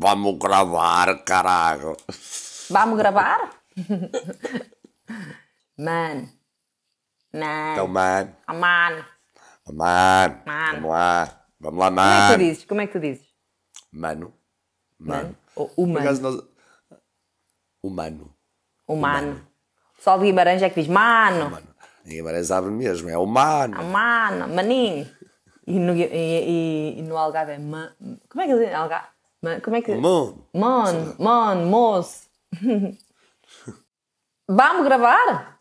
Vamos gravar, caralho. Vamos gravar? Man. Man. Então, mano. Ah, man. Mano. Mano. Vamos lá. Vamos lá, Como é que tu mano. dizes? Como é que tu dizes? Mano. Man. Mano. Por humano. nós- Humano. Humano. Só de Guimarães é que diz mano. Mano. Em Guimarães abre mesmo. É humano. Ah, Mano. Maninho. E no, e, e- e no Algarve é man. Como é que diz? Algarve? Como é que Mano. Mano, mano, moço. Vamos gravar?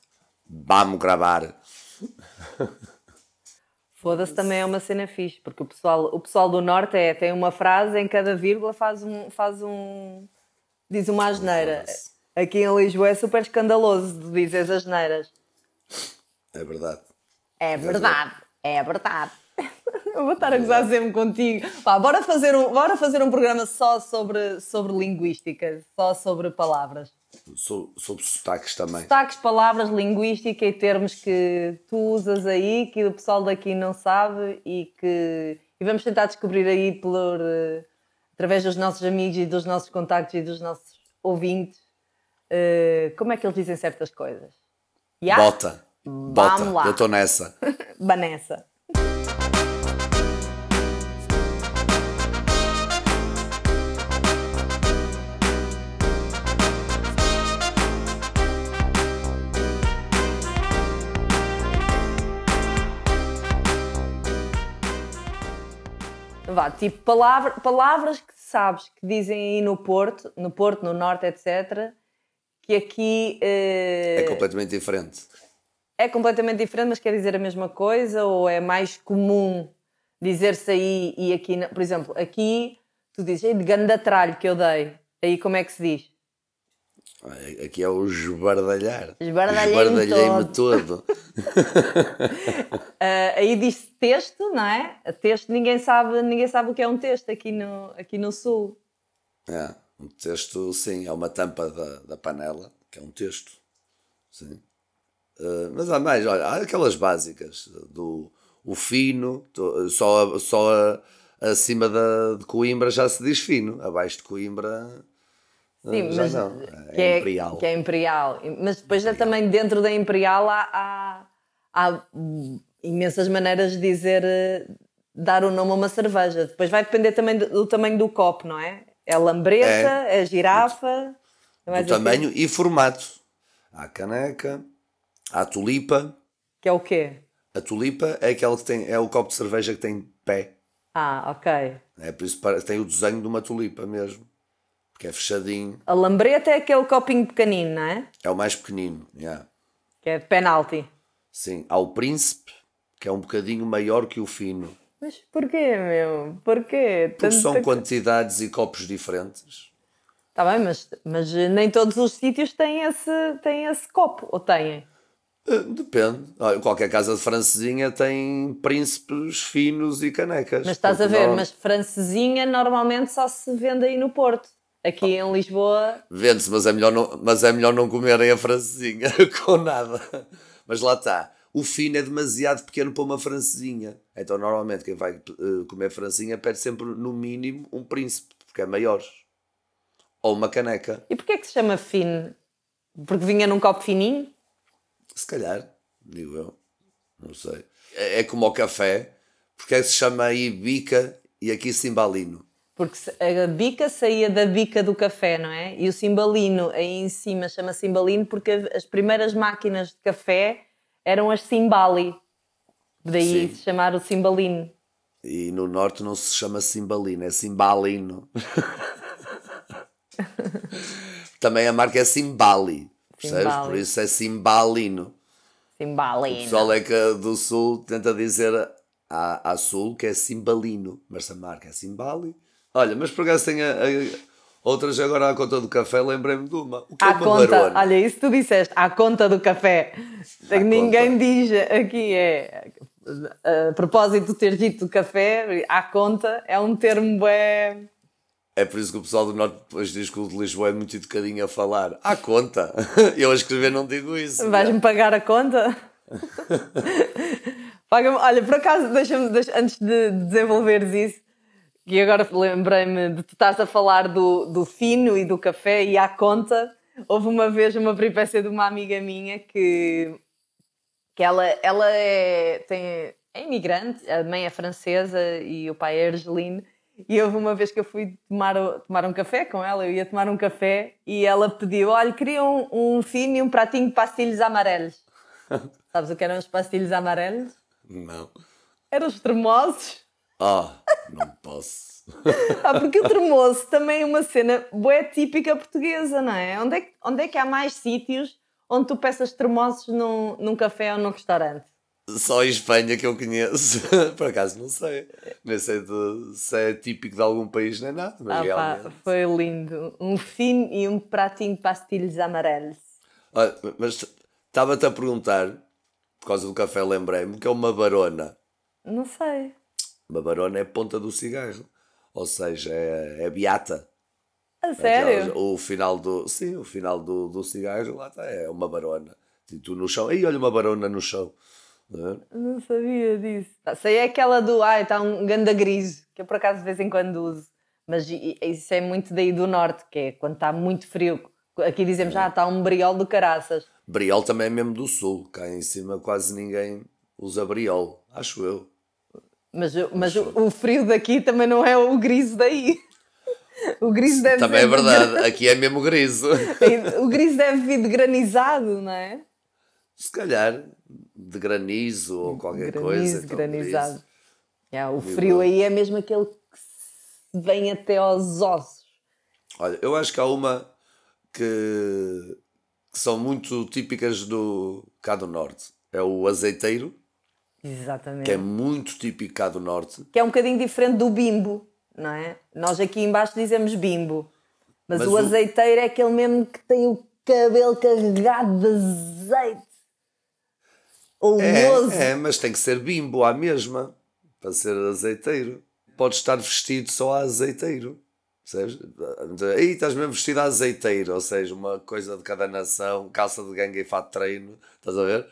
Vamos gravar. Foda-se também é uma cena fixe, porque o pessoal, o pessoal do Norte é, tem uma frase, em cada vírgula faz um. Faz um diz uma asneira. Aqui em Lisboa é super escandaloso de dizer as asneiras. É verdade. É verdade, é verdade. Eu vou estar a gozar sempre contigo. Pá, bora fazer um, bora fazer um programa só sobre, sobre linguística, só sobre palavras. Sou, sobre sotaques também. Sotaques, palavras, linguística e termos que tu usas aí, que o pessoal daqui não sabe e que e vamos tentar descobrir aí por, eh, através dos nossos amigos e dos nossos contactos e dos nossos ouvintes eh, como é que eles dizem certas coisas. Yeah? Bota. Bota. Vamos lá. Eu estou nessa. Vanessa. Vá, tipo palavra, palavras que sabes que dizem aí no Porto, no Porto, no Norte, etc. Que aqui eh, É completamente diferente. é completamente diferente, mas quer dizer a mesma coisa? Ou é mais comum dizer-se aí e aqui? não? Por exemplo, aqui tu dizes, "Ei, de ganda tralho que eu dei. Aí como é que se diz? Aqui é o esbardalhar. Esbardalhei-me Esbardalhei-me todo. Ah, aí diz-se texto, não é? Texto, ninguém sabe, ninguém sabe o que é um texto aqui no, aqui no Sul. É, um texto, sim, é uma tampa da, da panela, que é um texto. Sim. Eh, mas há mais, olha, há aquelas básicas do o fino, só, só acima da, de Coimbra já se diz fino, abaixo de Coimbra Sim, já mas não, que é, imperial. Que é imperial. Mas depois é também dentro da imperial há, há, há, imensas maneiras de dizer, eh, dar o nome a uma cerveja. Depois vai depender também do, do tamanho do copo, não é? É lambreta, é, girafa. é mais do o tamanho e formato. Há a caneca, há a tulipa. Que é o quê? A tulipa é aquela que tem, é o copo de cerveja que tem pé. Ah, ok. É por isso tem o desenho de uma tulipa mesmo. Porque é fechadinho. A lambreta é aquele copinho pequenino, não é? É o mais pequenino. yeah. Que é de penalti. Sim. Há o príncipe, que é um bocadinho maior que o fino. Mas porquê, meu? Porquê? Porque são quantidades e copos diferentes. Tá bem, mas, mas nem todos os sítios têm esse, têm esse copo, ou têm? Eh, Depende. Olha, qualquer casa de francesinha tem príncipes finos e canecas. Mas estás a ver, não- mas francesinha normalmente só se vende aí no Porto. Aqui em Lisboa, Vende-se, mas, é melhor não- mas é melhor não comerem a francesinha com nada. Mas lá está. O fino é demasiado pequeno para uma francesinha. Então, normalmente, quem vai eh, comer francesinha pede sempre, no mínimo, um príncipe, porque é maior. Ou uma caneca. e porquê é que se chama fino? Porque vinha num copo fininho? Se calhar, digo eu. Não sei. É, é como o café. Porque é que se chama aí bica e aqui cimbalino? Porque a bica saía da bica do café, não é? E o cimbalino aí em cima chama cimbalino porque as primeiras máquinas de café eram as cimbali. Daí Sim. se chamar o cimbalino. E no norte não se chama cimbalino, é cimbalino. Também a marca é Cimbali. Percebes? Por isso é cimbalino. O Cimbalino. pessoal é que do sul tenta dizer a, a sul que é cimbalino, mas a marca é Cimbali. Olha, mas por acaso tem a, a- outras agora à conta do café, lembrei-me de uma. O que é À uma conta, marona? olha, isso tu disseste, à conta do café. À Ninguém conta. diz aqui, é. A propósito do ter dito do café, à conta é um termo é. É por isso que o pessoal do norte depois diz que o de Lisboa é muito educadinho a falar. À conta. Eu a escrever não digo isso. Vais-me pagar a conta? Paga-me. Olha, por acaso, deixa-me, deixa- antes de desenvolveres isso, E agora lembrei-me de tu estás a falar do, do fino e do café e à conta. Houve uma vez uma peripécia de uma amiga minha que, que ela, ela é, tem, é imigrante, a mãe é francesa e o pai é argelino. E houve uma vez que eu fui tomar, tomar um café com ela, eu ia tomar um café e ela pediu: olha, queria um, um fino e um pratinho de pastilhos amarelos. Sabes o que eram os pastilhos amarelos? Não. Eram os tremosos. Ah, não posso. ah, porque o tremoso também é uma cena boa típica portuguesa, não é? Onde é que, onde é que há mais sítios onde tu peças tremosos num, num café ou num restaurante? Só em Espanha que eu conheço. Por acaso não sei. Nem sei de, se é típico de algum país nem nada. Mas ah, realmente... pá, foi lindo. Um fino e um pratinho de pastilhos amarelos. Olha, mas estava-te a perguntar, por causa do café, lembrei-me, que é uma barona. Não sei. Uma barona é ponta do cigarro. Ou seja, é, é beata. A sério? o final do. Sim, o final do, do cigarro lá está. É uma barona. Tu no chão. Aí olha uma barona no chão. Não, é? não sabia disso. Sei é aquela do. Ai, está um ganda gris. Que eu por acaso de vez em quando uso. Mas isso é muito daí do norte, que é quando está muito frio. Aqui dizemos, já ah, está um briol do caraças. Briol também é mesmo do sul. Cá em cima quase ninguém usa briol. Acho eu. Mas, mas o, o, frio daqui também não é o griso daí. O griso deve Também é verdade, de... aqui é mesmo griso. O griso deve vir de granizado, não é? Se calhar de granizo ou qualquer granizo, coisa. Então, granizado. É, o frio aí é mesmo aquele que vem até aos ossos. Olha, eu acho que há uma que, que são muito típicas do cá do norte. É o azeiteiro Exatamente. Que é muito típico cá do Norte. Que é um bocadinho diferente do bimbo, não é? Nós aqui embaixo dizemos bimbo. Mas, mas o, o azeiteiro é aquele mesmo que tem o cabelo carregado de azeite. Oleoso. É, é, mas tem que ser bimbo à mesma para ser azeiteiro. Pode estar vestido só a azeiteiro. Percebes? Aí estás mesmo vestido a azeiteiro, ou seja, uma coisa de cada nação, calça de ganga e fato de treino, estás a ver?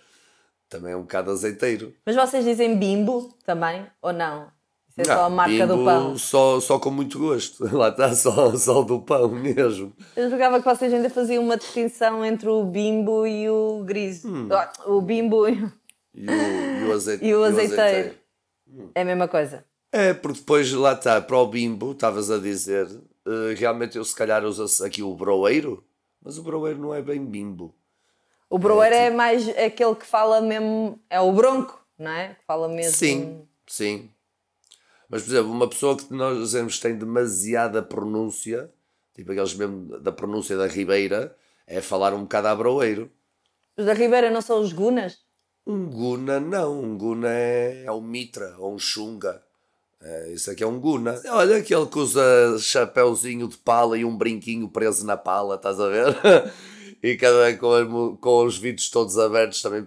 Também é um bocado azeiteiro. Mas vocês dizem bimbo também, ou não? Isso é não, só a marca do pão? Só, só com muito gosto. Lá está, só, só do pão mesmo. Eu julgava que vocês ainda faziam uma distinção entre o bimbo e o griso. Hum. O bimbo e, o, e o, azeite, e o azeiteiro. E o azeiteiro. Hum. É a mesma coisa. É, porque depois lá está, para o bimbo, estavas a dizer, uh, realmente eu se calhar uso aqui o broeiro, mas o broeiro não é bem bimbo. O broeiro é, é, mais aquele que fala mesmo. É o bronco, não é? Que fala mesmo. Sim, sim. Mas, por exemplo, uma pessoa que nós dizemos tem demasiada pronúncia, tipo aqueles mesmo da pronúncia da Ribeira, é falar um bocado a broeiro. Os da Ribeira não são os gunas? Um guna não, um guna é, é um mitra ou um xunga. É, isso aqui é um guna. Olha aquele que usa chapéuzinho de pala e um brinquinho preso na pala, estás a ver? e cada com, com os vidros todos abertos também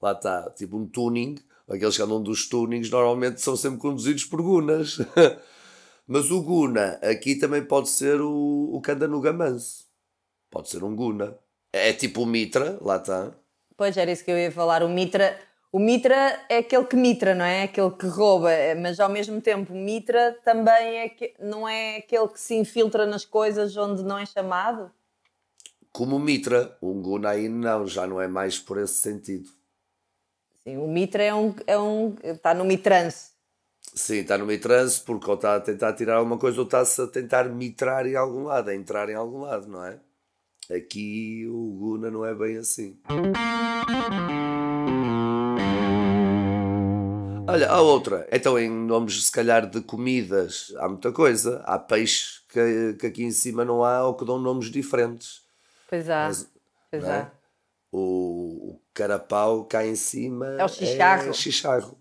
lá está, tipo um tuning, aqueles que andam dos tunings normalmente são sempre conduzidos por gunas. Mas o guna aqui também pode ser o, o que anda no gamanço. Pode ser um guna. É tipo o mitra, lá está. Pois era isso que eu ia falar. O mitra, o mitra é aquele que mitra, não é? Aquele que rouba, mas ao mesmo tempo mitra também é que, não é aquele que se infiltra nas coisas onde não é chamado como o Mitra. O Gunai não, já não é mais por esse sentido. Sim, o Mitra é um. É um está no mitrance. Sim, está no mitrance porque ou está a tentar tirar alguma coisa ou está-se a tentar mitrar em algum lado, a entrar em algum lado, não é? Aqui o Guna não é bem assim. Olha, a outra. Então, em nomes, se calhar, de comidas, há muita coisa. Há peixes que, que aqui em cima não há ou que dão nomes diferentes. Pois há. Mas, pois é? O, o carapau cá em cima é o chicharro. É chicharro.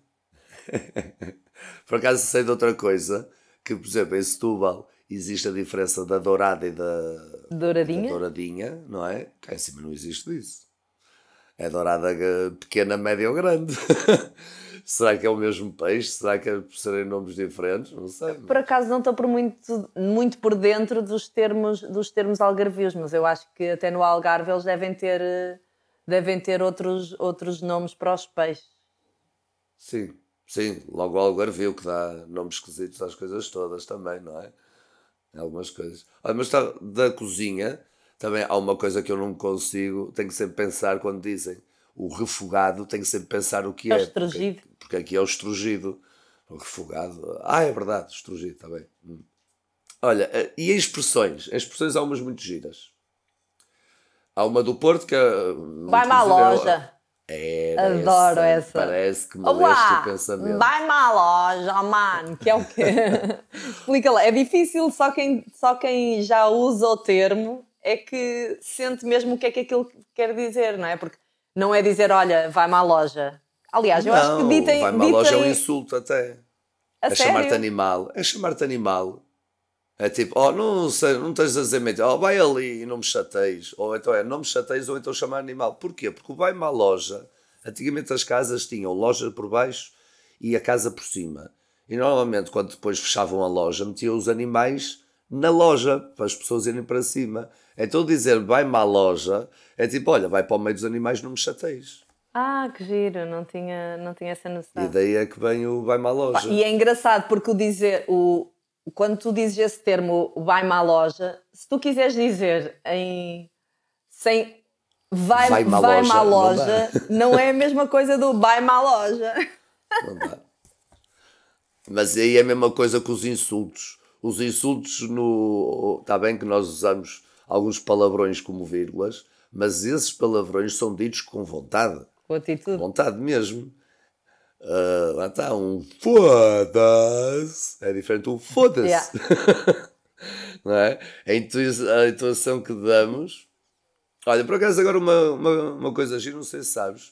por acaso sei de outra coisa, que por exemplo em Setúbal existe a diferença da dourada e da douradinha, da douradinha não é? Cá em cima não existe isso. É dourada pequena, média ou grande. Será que é o mesmo peixe? Será que é serem nomes diferentes? Não sei. Por acaso não estou por muito, muito por dentro dos termos, dos termos algarvios, mas eu acho que até no Algarve eles devem ter, devem ter outros, outros nomes para os peixes. Sim, Sim, logo o Algarve viu que dá nomes esquisitos às coisas todas também, não é? Algumas coisas. Ah, mas está, da cozinha, também há uma coisa que eu não consigo, tenho que sempre pensar quando dizem o refogado, tenho que sempre pensar o que É é. o estrugido. Porque, aqui é o estrugido. O refogado. Ah, é verdade, estrugido, está bem. Hum. Olha, eh, e expressões? Expressões há umas muito giras. Há uma do Porto que é. muito Vai-me à é loja. Era Adoro essa. Parece que me Olá, o pensamento. vai-me à loja, oh, mano, que é o quê? Explica lá. É difícil, só quem, só quem já usa o termo é que sente mesmo o que é que aquilo quer dizer, não é? Porque não é dizer, olha, vai-me à loja. Aliás, eu acho que Não, ditem. vai-me à loja é um insulto até. a é sério. chamar-te animal. É chamar-te animal. É tipo, oh, não, sei, não tens a dizer mentira, oh, vai ali e não me chateis. Ou então é, não me chateis, ou então chamar animal. Porquê? Porque o vai-me à loja, antigamente as casas tinham loja por baixo e a casa por cima. E normalmente, quando depois fechavam a loja, metiam os animais na loja, para as pessoas irem para cima. Então dizer vai-me à loja é tipo, olha, vai para o meio dos animais, não me chateis. Ah, que giro, não tinha, não tinha essa noção. E daí é que vem o vai-me à loja. E é engraçado porque o dizer, o, quando tu dizes esse termo, o vai-me à loja, se tu quiseres dizer em sem vai- Vai-me à vai-me à loja, não loja, não é a mesma coisa do vai-me à loja. Não dá. Mas aí é a mesma coisa que os insultos. Os insultos no. Está bem que nós usamos alguns palavrões como vírgulas, mas esses palavrões são ditos com vontade. Com atitude. Vontade mesmo. Ah, lá está um foda-se. É diferente do foda-se. Yeah. Não é? A, intuação que damos. Olha, por acaso agora uma, uma, uma coisa gira, não sei se sabes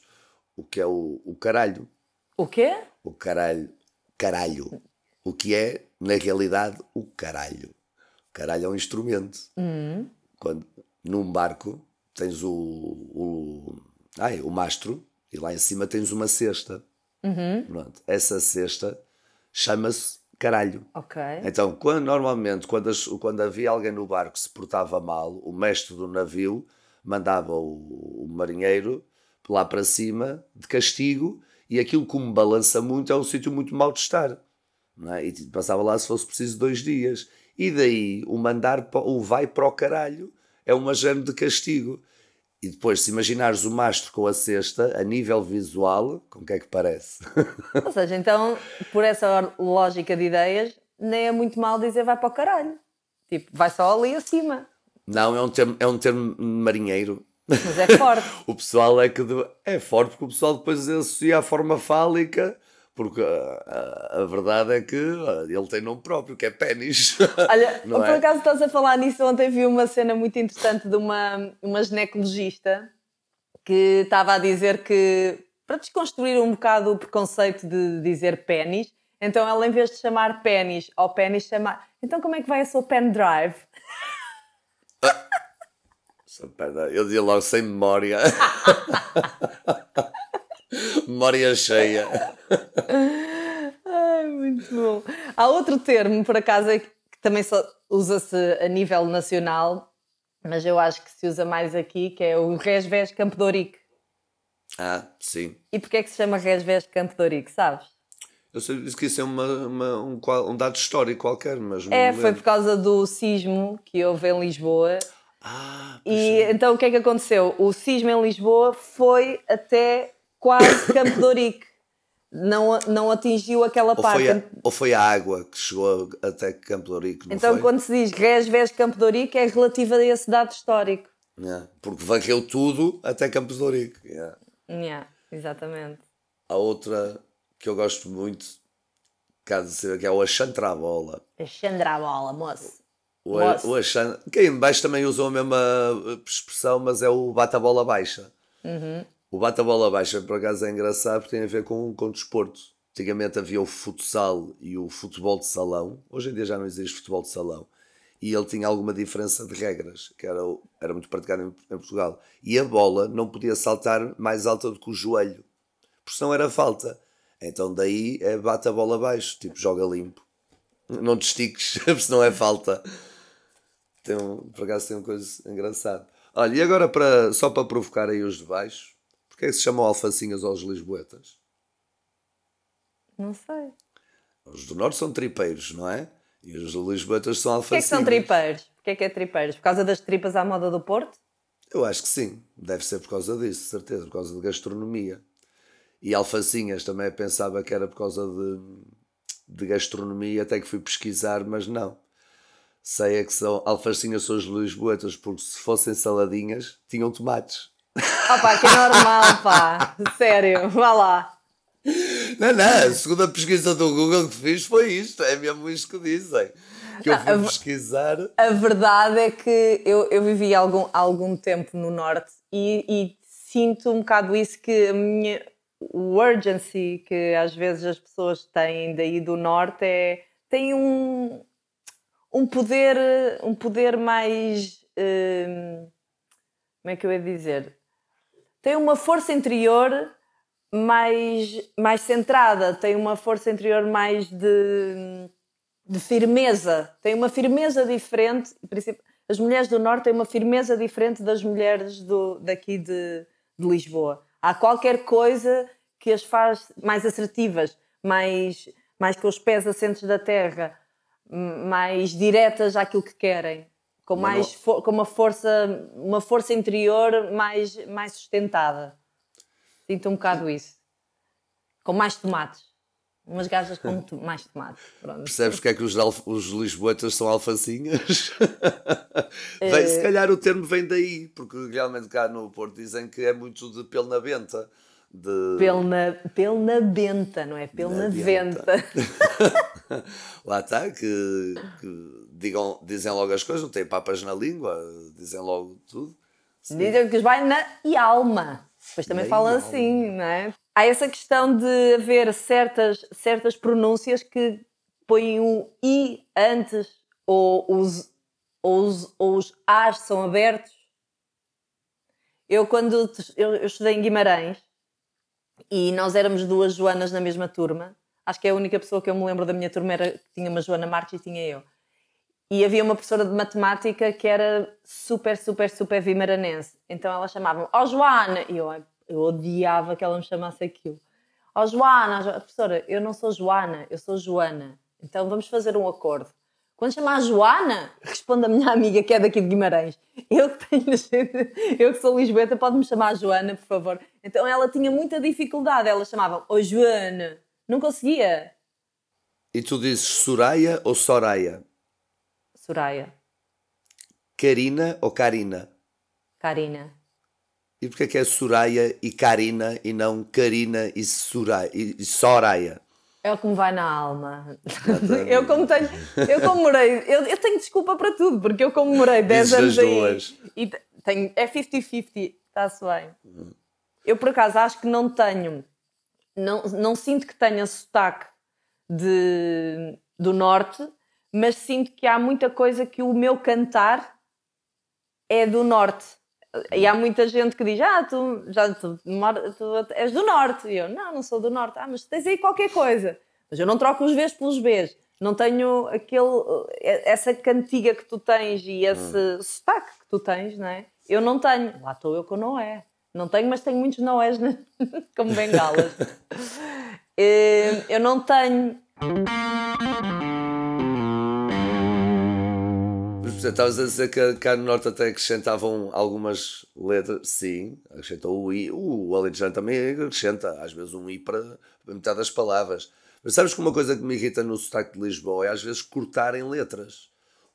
o que é o, o caralho. O quê? O caralho. Caralho. O que é, na realidade, o caralho. O caralho é um instrumento. Quando, num barco tens o, o, ai, o mastro e lá em cima tens uma cesta. Pronto. Essa cesta chama-se caralho. Ok. Então, quando, normalmente, quando, as- quando havia alguém no barco que se portava mal, o mestre do navio mandava o, o marinheiro lá para cima de castigo e aquilo como balança muito é um sítio muito mau de estar. É? E tipo, passava lá se fosse preciso dois dias. E daí o mandar, o vai para o caralho é uma género de castigo. E depois, se imaginares o mastro com a cesta, a nível visual, como que é que parece? Ou seja, então, por essa lógica de ideias, nem é muito mal dizer vai para o caralho. Tipo, vai só ali acima. Não, é um termo, é um termo marinheiro. Mas é forte. O pessoal é que de- é forte porque o pessoal depois associa a forma fálica, porque ah, a, a verdade é que ah, ele tem nome próprio, que é pênis. Olha, por é? acaso estás a falar nisso, ontem vi uma cena muito interessante de uma, uma ginecologista que estava a dizer que, para desconstruir um bocado o preconceito de dizer pênis, então ela em vez de chamar pênis ao pênis chamar... Então como é que vai a sua pen drive? Pera, Eu dizia logo sem memória. memória cheia. Ai, muito bom. Há outro termo, por acaso, é que também só usa-se a nível nacional, mas eu acho que se usa mais aqui, que é o Resvés Campo de Ourique. Ah, sim. E porquê é que se chama Resvés Campo de Ourique, sabes? Eu sei que isso é uma, uma- um, um dado histórico qualquer, mas É, foi por causa do sismo que houve em Lisboa. Ah, E então o que é que aconteceu? O sismo em Lisboa foi até quase Campo de Ourique. Não, não atingiu aquela ou, parte. foi a, ou foi a água que chegou até Campo não Então foi? quando se diz Resvés Campo de Ourique é relativo a esse dado histórico. Yeah, Porque varreu tudo até Campos de Ourique. Yeah. Yeah, exatamente. Há outra que eu gosto muito, de ser, que é o achantrabola. Xandra a bola, moço. O, Nossa. o achan... Quem em baixo também usam a mesma expressão, mas é o bata-bola baixa. O bata-bola baixa, por acaso, é engraçado porque tem a ver com, com desporto. Antigamente havia o futsal e o futebol de salão. Hoje em dia já não existe futebol de salão. E ele tinha alguma diferença de regras, que era, era muito praticado em, em Portugal. E a bola não podia saltar mais alta do que o joelho, porque senão era falta. Então daí é bate a bola abaixo, tipo joga limpo. Não te estiques, porque senão é falta. Tem um, por acaso tem uma coisa engraçada. Olha, e agora para, só para provocar aí os de baixo, porque é que se chamam alfacinhas aos lisboetas? Não sei. Os do Norte são tripeiros, não é? E os lisboetas são Porquê é alfacinhas. que são tripeiros? Porquê é que é tripeiros? Por causa das tripas à moda do Porto? Eu acho que sim. Deve ser por causa disso, de certeza. Por causa de gastronomia. E alfacinhas também pensava que era por causa de, de gastronomia, até que fui pesquisar, mas não. Sei é que são alfacinhas são os lisboetas, porque se fossem saladinhas, tinham tomates. Opá, que é normal, pá. Sério, vá lá. Não, não, a segunda pesquisa do Google que fiz foi isto, é mesmo isto que dizem. Que eu fui Não, a- pesquisar. A verdade é que eu, eu vivi algum, algum tempo no Norte e, e sinto um bocado isso que a minha o urgency que às vezes as pessoas têm daí do Norte é tem um, um poder um poder mais hum, como é que eu ia dizer tem uma força interior mais mais centrada tem uma força interior mais de de firmeza, tem uma firmeza diferente. As mulheres do Norte têm uma firmeza diferente das mulheres do, daqui de, de Lisboa. Há qualquer coisa que as faz mais assertivas, mais, mais com os pés assentes da terra, mais diretas àquilo que querem, com, mais não- fo- com uma, força, uma força interior mais, mais sustentada. Sinto um bocado isso. Com mais tomates. Umas gajas com to- mais tomates. Pronto. Percebes porque é que os, os lisboetas são alfacinhas? Eh, Vem, se calhar o termo vem daí, porque realmente cá no Porto dizem que é muito de pelo na benta. De... Pelo na, pelo na benta, não é? Pelo na, Na venta. venta. Lá está, que, que digam, dizem logo as coisas, não têm papas na língua, dizem logo tudo. Dizem que os vai na e alma. Depois também Na falam assim, não é? Há essa questão de haver certas, certas pronúncias que põem o i antes ou os, ou os, ou os as são abertos. Eu, quando eu, eu estudei em Guimarães e nós éramos duas Joanas na mesma turma, acho que é a única pessoa que eu me lembro da minha turma era que tinha uma Joana Marques e tinha eu. E havia uma professora de matemática que era super, super, super vimaranense. Então ela chamava-me, ó Joana! E eu, eu odiava que ela me chamasse aquilo. Ó Joana, Jo- professora, eu não sou Joana, eu sou Joana. Então vamos fazer um acordo. Quando chamar a Joana, responde a minha amiga que é daqui de Guimarães. Eu que tenho eu que sou Lisboeta, pode-me chamar Joana, por favor. Então ela tinha muita dificuldade. Ela chamava, ó Joana. Não conseguia. E tu dizes Soraya ou Soraya? Soraya, Karina ou Karina? Karina. E porquê que é Soraya e Karina e não Karina e Soraya? E, Soraya? É o que me vai na alma. eu como tenho, eu como morei, eu, eu tenho desculpa para tudo, porque eu como morei 10 Dizes anos aí duas. e te- tenho, é 50-50, está-se bem. Eu por acaso acho que não tenho, não, não sinto que tenha sotaque de, do norte, mas sinto que há muita coisa que o meu cantar é do norte. E há muita gente que diz: Ah, tu, já, tu, tu és do norte. E eu: Não, não sou do norte. Ah, mas tens aí qualquer coisa. Mas eu não troco os Vs pelos Bs. Não tenho aquele, essa cantiga que tu tens e esse sotaque que tu tens, não é? Eu não tenho. Lá estou eu com Noé. Não tenho, mas tenho muitos Noés na- como bengalas. Eh, eu não tenho. Portanto, estavas a dizer que cá no Norte até acrescentavam algumas letras. Sim, acrescentou o I. O Alentejano também acrescenta, às vezes, um I para metade das palavras. Mas sabes que uma coisa que me irrita no sotaque de Lisboa é às vezes cortarem letras.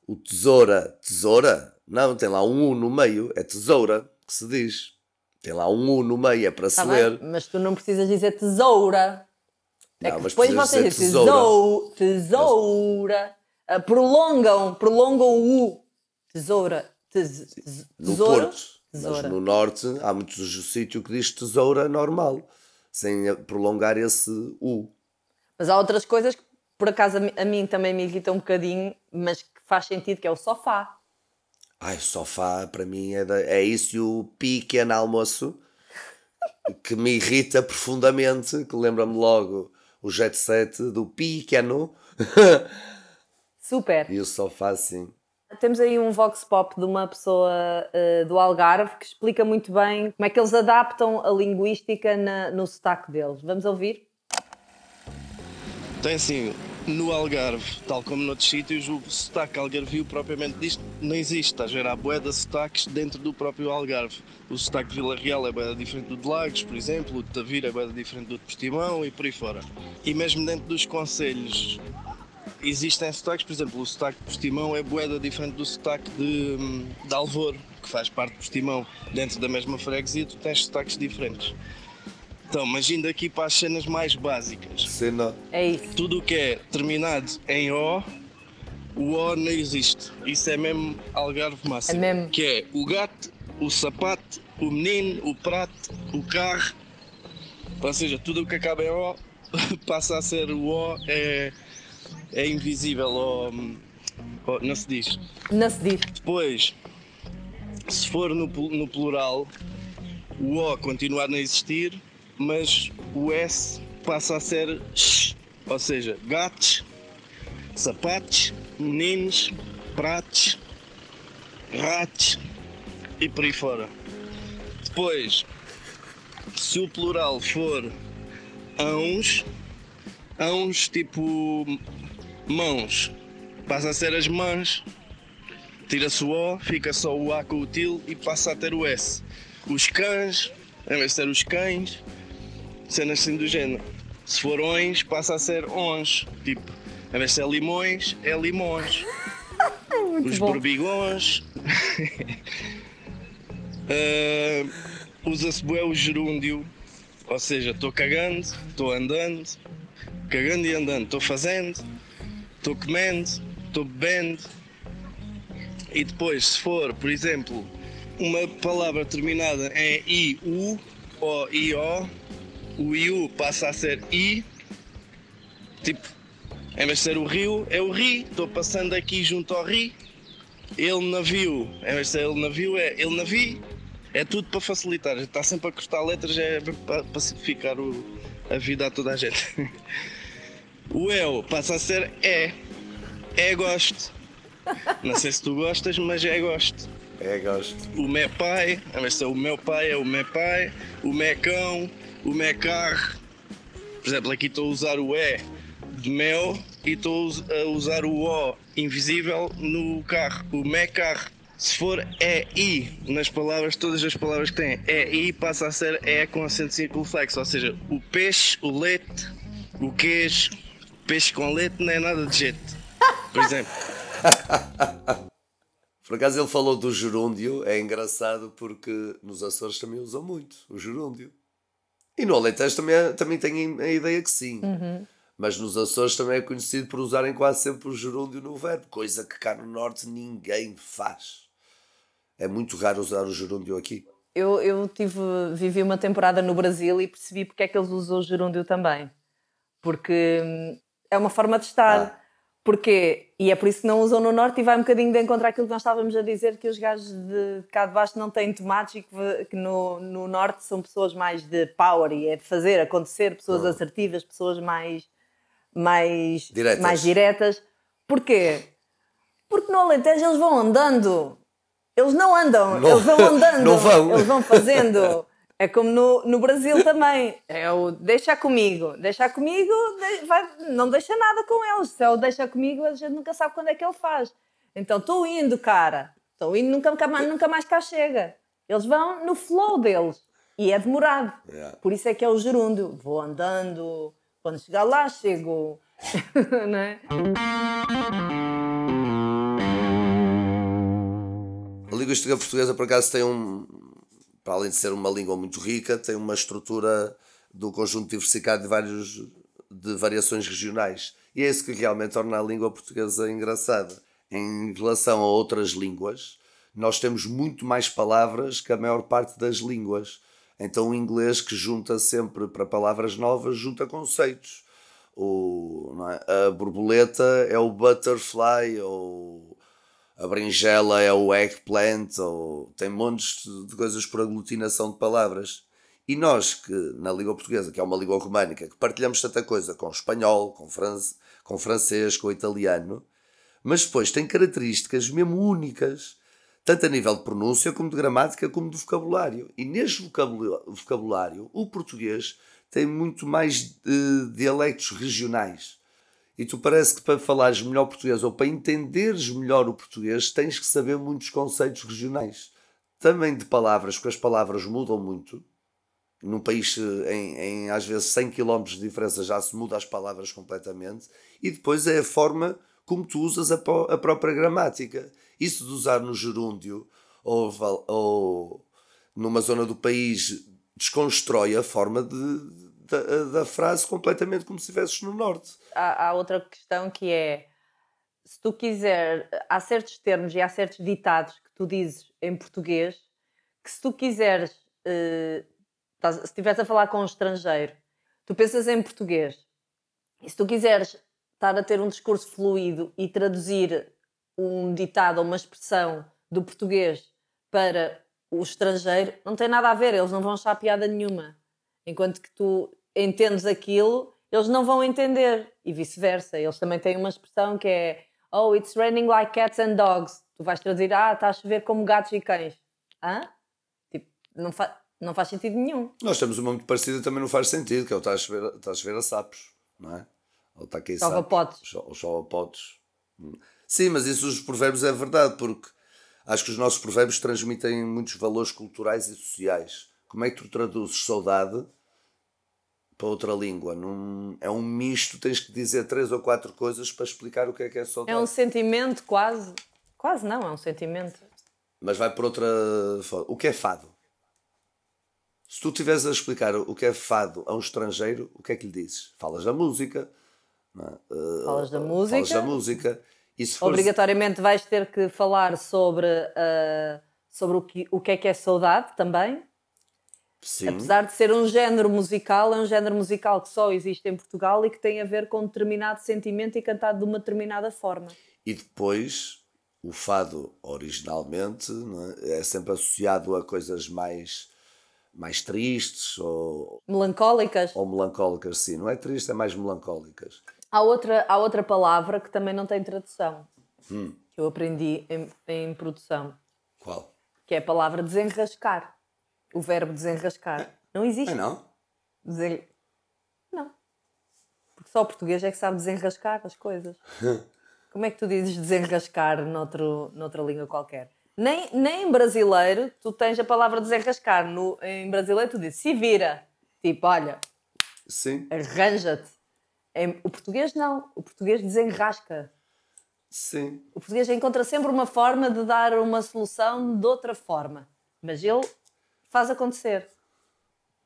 O tesoura, tesoura? Não, tem lá um U no meio, é tesoura que se diz. Tem lá um U no meio, é para se Tá ler. bem? Mas tu não precisas dizer tesoura. É Não, que mas depois vocês dizem tesoura. tesoura. tesoura. Ah, prolongam, prolongam o. Tesoura. Tes, tes- No tesouro. Porto. Tesoura. Mas no Norte há muitos sítios que diz tesoura normal, sem prolongar esse U. Mas há outras coisas que, por acaso, a mim, também me irritam um bocadinho, mas que faz sentido, que é o sofá. Ai, sofá para mim é, da- é isso e o pequeno almoço que me irrita profundamente, que lembra-me logo o jet set do pequeno Super. e o sofá sim. Temos aí um vox pop de uma pessoa eh, do Algarve que explica muito bem como é que eles adaptam a linguística na- no sotaque deles. Vamos ouvir? Então assim, no Algarve, tal como noutros sítios, o sotaque algarvio propriamente disto não existe. Estás a ver? Há bué de sotaques dentro do próprio Algarve. O sotaque de Vila Real é bué diferente do de Lagos, por exemplo, o de Tavira é bué diferente do de Portimão e por aí fora. E mesmo dentro dos conselhos existem sotaques, por exemplo, o sotaque de Portimão é bué diferente do sotaque de, hum, de Alvor, que faz parte de Portimão. Dentro da mesma freguesia tu tens sotaques diferentes. Então, mas indo aqui para as cenas mais básicas. Cena. É isso. Tudo o que é terminado em O, o O não existe. Isso é mesmo Algarve máximo. É mesmo. Que é o gato, o sapato, o menino, o prato, o carro. Ou seja, tudo o que acaba em O passa a ser o O, é, é invisível ou, ou não se diz. Não se diz. Depois, se for no, no plural, o O continua a não existir, mas o S passa a ser X. Ou seja, gatos, sapatos, meninos, pratos, ratos e por aí fora. Depois, se o plural for ãos, ãos tipo mãos, passa a ser as mãos Tira-se o O, fica só o A com o til e passa a ter o S. Os cães, em vez de ser os cães, cenas assim do género. Se for ons, passa a ser ons. Tipo, em vez de ser limões, é limões. Os bom. borbigões. Ah, Usa-se bué o gerúndio. Ou seja, estou cagando, estou andando, cagando e andando, estou fazendo, estou bebendo. E depois, se for, por exemplo, uma palavra terminada em I, U ou I, O, o IU passa a ser I. Tipo, em vez de ser o rio, é o ri. Estou passando aqui junto ao ri. Ele navio, em vez de ser ele navio, é ele navio. É tudo para facilitar. Está sempre a cortar letras, é para pacificar o- a vida a toda a gente. O eu passa a ser é. É gosto. Não sei se tu gostas, mas é gosto. É, gosto. O meu pai, a é o meu pai, é o meu pai, o meu cão, o meu carro. Por exemplo, aqui estou a usar o E de meu e estou a us- a usar o O invisível no carro, o meu carro. Se for é I nas palavras, todas as palavras que têm é I passa a ser é com acento circunflexo, ou seja, o peixe, o leite, o queijo, peixe com leite não é nada de jeito. Por exemplo. Por acaso ele falou do gerúndio, é engraçado porque nos Açores também usam muito o gerúndio. E no Alentejo também, também tenho a ideia que sim. Mas nos Açores também é conhecido por usarem quase sempre o gerúndio no verbo, coisa que cá no Norte ninguém faz. É muito raro usar o gerúndio aqui. Eu, eu tive, vivi uma temporada no Brasil e percebi porque é que eles usam o gerúndio também. Porque hum, é uma forma de estar. Ah. Porquê? E é por isso que não usam no Norte e vai um bocadinho de encontrar aquilo que nós estávamos a dizer, que os gajos de cá de baixo não têm tomates e que, que no, no Norte são pessoas mais de power e é de fazer acontecer, pessoas assertivas, pessoas mais, mais, Diretas. mais diretas. Porquê? Porque no Alentejo eles vão andando. Eles não andam, Não- eles vão andando. não vão. Eles vão fazendo. É como no, no Brasil também. É o deixa comigo. Deixa comigo, de- vai- não deixa nada com eles. Se é o deixa comigo, a gente nunca sabe quando é que ele faz. Então estou indo, cara. Estou indo, nunca, nunca, mais, nunca mais cá chega. Eles vão no flow deles. E é demorado. Yeah. Por isso é que é o gerúndio. Vou andando. Quando chegar lá, chego. não é? A linguística portuguesa, por acaso, tem um. Para além de ser uma língua muito rica, tem uma estrutura do conjunto diversificado de, vários, de variações regionais. E é isso que realmente torna a língua portuguesa engraçada. Em relação a outras línguas, nós temos muito mais palavras que a maior parte das línguas. Então, o inglês, que junta sempre para palavras novas, junta conceitos. O, é? A borboleta é o butterfly, ou a berinjela é o eggplant, ou tem montes de- coisas por aglutinação de palavras. E nós, que na língua portuguesa, que é uma língua românica, que partilhamos tanta coisa com o espanhol, com, france, com francês, com o italiano, mas depois tem características mesmo únicas, tanto a nível de pronúncia, como de gramática, como de vocabulário. E neste vocabulário, o português tem muito mais eh, dialectos regionais. E tu parece que para falares melhor português ou para entenderes melhor o português tens que saber muitos conceitos regionais. Também de palavras, porque as palavras mudam muito. Num país em, em às vezes 100 km de diferença já se muda as palavras completamente. E depois é a forma como tu usas a, a própria gramática. Isso de usar no gerúndio ou, ou numa zona do país desconstrói a forma de, da, da frase completamente como se estivesses no norte. Há, há, outra questão que é se tu quiser, há certos termos e há certos ditados que tu dizes em português que se tu quiseres, uh, se estiveres a falar com um estrangeiro, tu pensas em português e se tu quiseres estar a ter um discurso fluido e traduzir um ditado ou uma expressão do português para o estrangeiro, não tem nada a ver, eles não vão achar piada nenhuma. Enquanto que tu entendes aquilo, eles não vão entender. E vice-versa. Eles também têm uma expressão que é Oh, it's raining like cats and dogs. Tu vais traduzir, ah, está a chover como gatos e cães. Hã? Tipo, não, fa não faz sentido nenhum. Nós temos uma muito parecida também não faz sentido, que é o está a chover, está a, chover a sapos, não é? Ou está aqui chova potes. Ou chova potes. Sim, mas isso dos provérbios é verdade, porque acho que os nossos provérbios transmitem muitos valores culturais e sociais. Como é que tu traduzes saudade para outra língua. Num, é um misto, tens que dizer três ou quatro coisas para explicar o que é que é saudade. É um sentimento quase. Quase não, é um sentimento. Mas vai por outra O que é fado? Se tu estiveres a explicar o que é fado a um estrangeiro, o que é que lhe dizes? Falas da música. É? Uh, falas da música. Falas da música. E se fores... Obrigatoriamente vais ter que falar sobre, uh, sobre o, que, o que é que é saudade também. Sim. Apesar de ser um género musical, é um género musical que só existe em Portugal e que tem a ver com um determinado sentimento e cantado de uma determinada forma. E depois, o fado, originalmente, é? é? sempre associado a coisas mais, mais tristes ou. melancólicas. Ou melancólicas, sim. Não é triste, é mais melancólicas. Há outra, há outra palavra que também não tem tradução. Hum. Que eu aprendi em, em produção. Qual? Que é a palavra desenrascar o verbo desenrascar. Não existe. Não? Desen... Não. Porque só o português é que sabe desenrascar as coisas. Como é que tu dizes desenrascar noutro, noutra língua qualquer? Nem, nem em brasileiro tu tens a palavra desenrascar. No, em brasileiro tu dizes se vira. Tipo, olha, Sim. arranja-te. O português não. O português desenrasca. Sim. O português encontra sempre uma forma de dar uma solução de outra forma. Mas ele faz acontecer.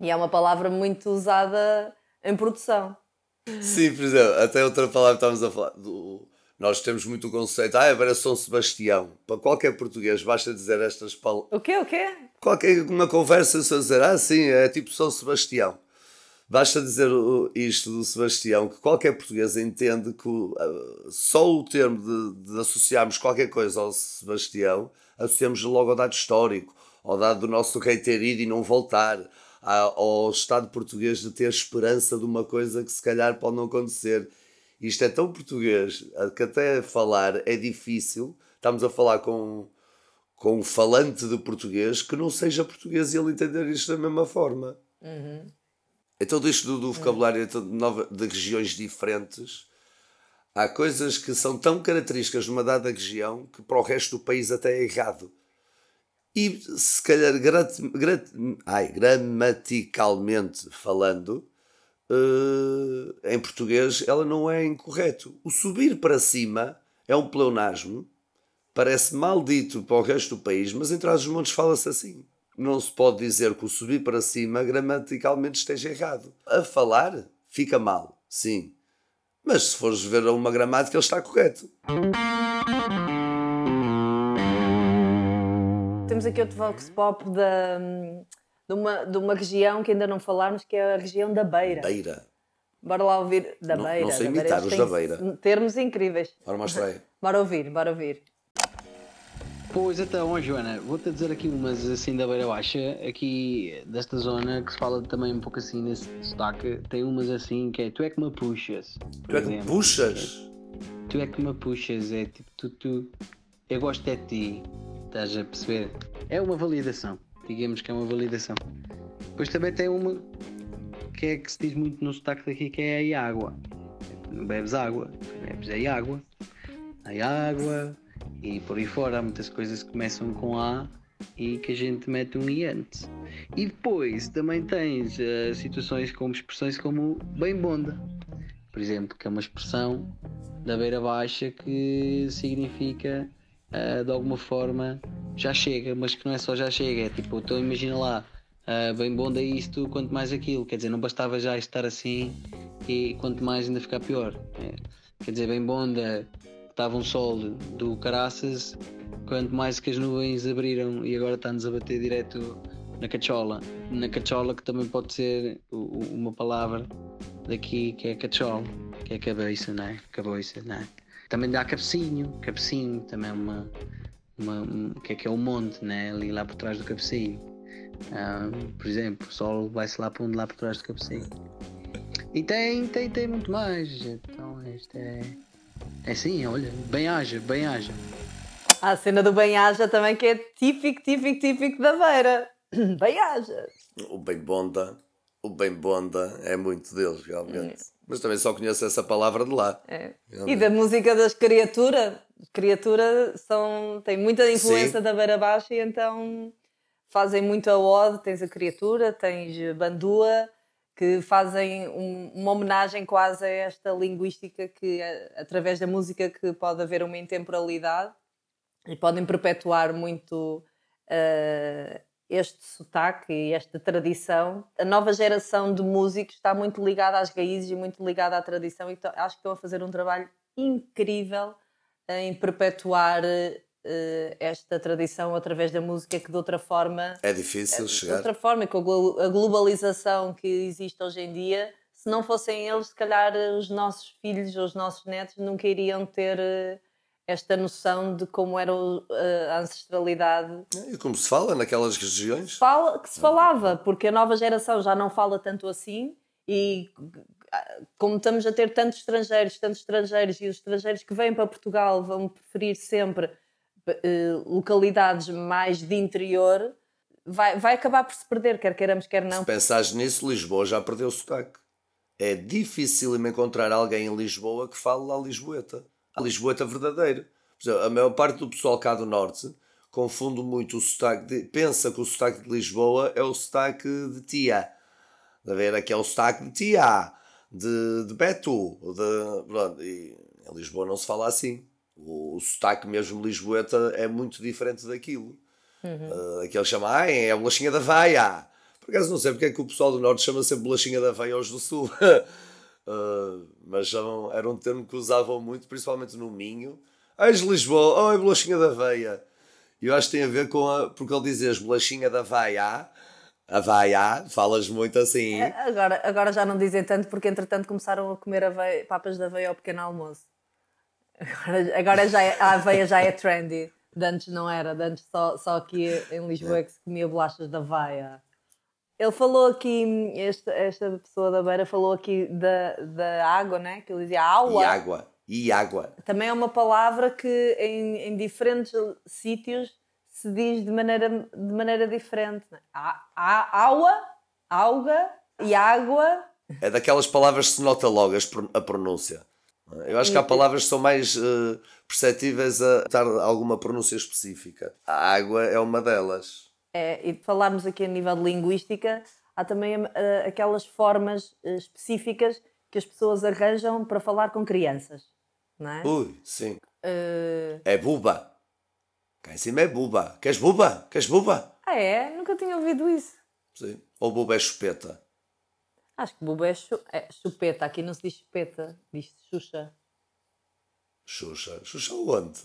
E é uma palavra muito usada em produção. Sim, por exemplo, até outra palavra que estávamos a falar. Do, nós temos muito o conceito, ah, agora São Sebastião. Para qualquer português, basta dizer estas palavras. O quê? O quê? Qualquer uma conversa, só dizer, ah, sim, é tipo São Sebastião. Basta dizer isto do Sebastião, que qualquer português entende que só o termo de, de associarmos qualquer coisa ao Sebastião, associamos logo ao dado histórico ao dado do nosso rei ter ido e não voltar, ao Estado português de ter esperança de uma coisa que se calhar pode não acontecer. Isto é tão português que até falar é difícil. Estamos a falar com, com um falante de português que não seja português e ele entender isto da mesma forma. Uhum. Então, isto do, do vocabulário então, de, nova, de regiões diferentes, há coisas que são tão características de uma dada região que para o resto do país até é errado e se calhar grat, grat, ai, gramaticalmente falando, uh, em português ela não é incorreto. O subir para cima é um pleonasmo, parece maldito para o resto do país, mas em trás dos montes fala-se assim. Não se pode dizer que o subir para cima gramaticalmente esteja errado. A falar fica mal, sim. Mas se fores ver uma gramática, ele está correto. Temos aqui outro vox pop da, de, uma, de uma região que ainda não falámos, que é a região da Beira. Beira. Bora lá ouvir da não, Beira. Não sei imitar os da Beira. Termos incríveis. Bora mostrar aí. Bora ouvir, bora ouvir. Pois então, Joana, vou-te dizer aqui umas assim da Beira Baixa, aqui desta zona, que se fala também um pouco assim nesse destaque. Tem umas assim que é tu é que me puxas. Tu é que me puxas? Tu é que me puxas, é tipo tu, tu, eu gosto é de ti. Estás a perceber? É uma validação. Digamos que é uma validação. Depois também tem uma que é que se diz muito no sotaque daqui que é a água. bebes água, bebes aí água, aí água e por aí fora há muitas coisas que começam com A e que a gente mete um I antes. E depois também tens uh, situações como expressões como bem bonda, por exemplo, que é uma expressão da beira baixa que significa uh, de alguma forma já chega, mas que não é só já chega, é tipo, então imagina lá, uh, bem bonda isto, quanto mais aquilo, quer dizer, não bastava já estar assim e quanto mais ainda ficar pior. É. Quer dizer, bem bonda, estava um sol do caraças, quanto mais que as nuvens abriram e agora está-nos a bater direto na cachola. Na cachola que também pode ser uma palavra daqui que é cachola, que é cabeça, não é? Cabeça, não é? Também dá cabecinho, cabecinho também é uma, uma um, que é que é o monte, né? Ali lá por trás do cabecinho. Um, por exemplo, o sol vai-se lá para onde lá por trás do cabecinho. E tem, tem, tem muito mais. Então isto é. É assim, olha, bem haja, bem haja. Há a cena do bem haja também que é típico, típico, típico da beira. Bem haja. O bem bonda, o bem bonda é muito deles, realmente. Mas também só conheço essa palavra de lá. É. E da música das criaturas. Criatura são, tem muita influência Sim. da beira baixa e então fazem muito a ode. Tens a criatura, tens bandua, que fazem um, uma homenagem quase a esta linguística que, através da música, que pode haver uma intemporalidade e podem perpetuar muito uh, este sotaque e esta tradição. A nova geração de músicos está muito ligada às raízes e muito ligada à tradição, e acho que estão a fazer um trabalho incrível em perpetuar uh, esta tradição através da música que de outra forma é difícil uh, chegar. De outra forma, com a globalização que existe hoje em dia, se não fossem eles, se calhar os nossos filhos ou os nossos netos nunca iriam ter uh, esta noção de como era a ancestralidade. E como se fala naquelas regiões? Fala, que se falava, porque a nova geração já não fala tanto assim e como estamos a ter tantos estrangeiros, tantos estrangeiros e os estrangeiros que vêm para Portugal vão preferir sempre uh, localidades mais de interior, vai, vai acabar por se perder, quer queiramos, quer não. Se pensares nisso, Lisboa já perdeu o sotaque. É difícil encontrar alguém em Lisboa que fale lá Lisboeta a Lisboeta verdadeira. a maior parte do pessoal cá do Norte confunde muito o sotaque, de, pensa que o sotaque de Lisboa é o sotaque de tia. Da ver que é o sotaque de tia, de, de Beto. De, pronto, e em Lisboa não se fala assim. O, o sotaque mesmo lisboeta é muito diferente daquilo. Uhum. Uh, aquele chama, ah, é a bolachinha da veia. Por acaso não sei porque é que o pessoal do Norte chama sempre bolachinha da veia aos do Sul. Uh, mas eram, era um termo que usavam muito, principalmente no Minho. Eis Lisboa, oi, bolachinha da veia. Eu acho que tem a ver com a. Porque ele dizes bolachinha da veia, a veia, falas muito assim. É, agora, agora já não dizem tanto, porque entretanto começaram a comer aveia, papas da aveia ao pequeno almoço. Agora, agora já é, a aveia já é trendy. De antes não era, de antes só, só aqui em Lisboa é que se comia bolachas da aveia. Ele falou aqui, esta, esta pessoa da beira falou aqui da, da água, né? Que ele dizia água. E água. E água. Também é uma palavra que em, em diferentes sítios se diz de maneira, de maneira diferente. Né? Á, água, água e água. É daquelas palavras que se nota logo a pronúncia. Eu acho que há palavras que são mais uh, perceptíveis a dar alguma pronúncia específica. A água é uma delas é, e falarmos aqui a nível de linguística, há também uh, aquelas formas uh, específicas que as pessoas arranjam para falar com crianças, não é? Ui, sim. Uh... É buba. Cá em cima é buba. Queres buba? Queres buba? Ah, é? Nunca tinha ouvido isso. Sim. Ou buba é chupeta? Acho que buba é, chu é chupeta. Aqui não se diz chupeta, diz xuxa. Xuxa? Xuxa onde?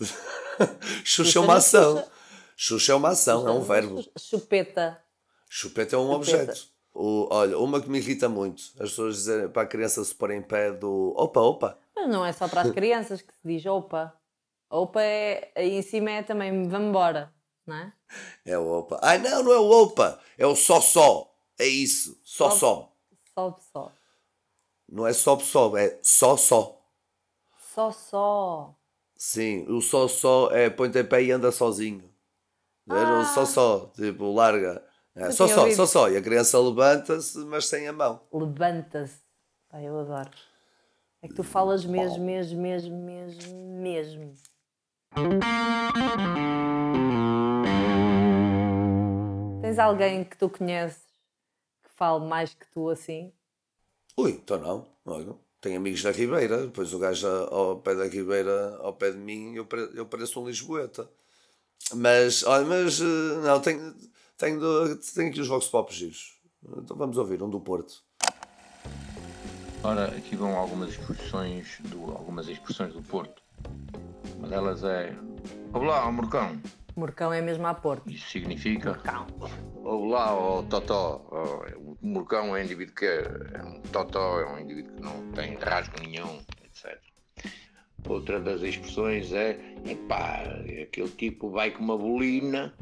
Xuxa é uma ação. Xuxa. Xuxa é uma ação, é um verbo. Chupeta. Chupeta é um Chupeta. objeto. O, olha, uma que me irrita muito, as pessoas dizerem para a criança se pôr em pé do opa, opa. Mas não é só para as crianças que se diz opa. Opa é, aí em cima é também vamos embora, não é? É o opa. Ai não, não é o opa, é o só só. É isso, só só. Só só. Não é só só, é só só. Só só. Sim, o só só é põe-te em pé e anda sozinho. Ah. Só só, tipo, larga. É, só só, ouvido. só só. E a criança levanta-se, mas sem a mão. Levanta-se. eu adoro. É que tu falas mesmo, mesmo, mesmo, mesmo, mesmo. Tens alguém que tu conheces que fale mais que tu assim? Ui, então não. Olha, tenho amigos da Ribeira, depois o gajo ao pé da Ribeira, ao pé de mim, eu, eu pareço um Lisboeta. Mas, olha, mas eh, não, tenho, tenho, tenho aqui os Vox Pop giros. Então vamos ouvir um do Porto. Ora, aqui vão algumas expressões do, algumas expressões do Porto. Uma delas é Olá, Morcão. Morcão é mesmo a Porto. Isso significa Morcão. Olá, ó Totó. Ó, o Morcão é um indivíduo que é, é um Totó, é um indivíduo que não tem rasgo nenhum. Outra das expressões é epá, aquele tipo vai com uma bolina,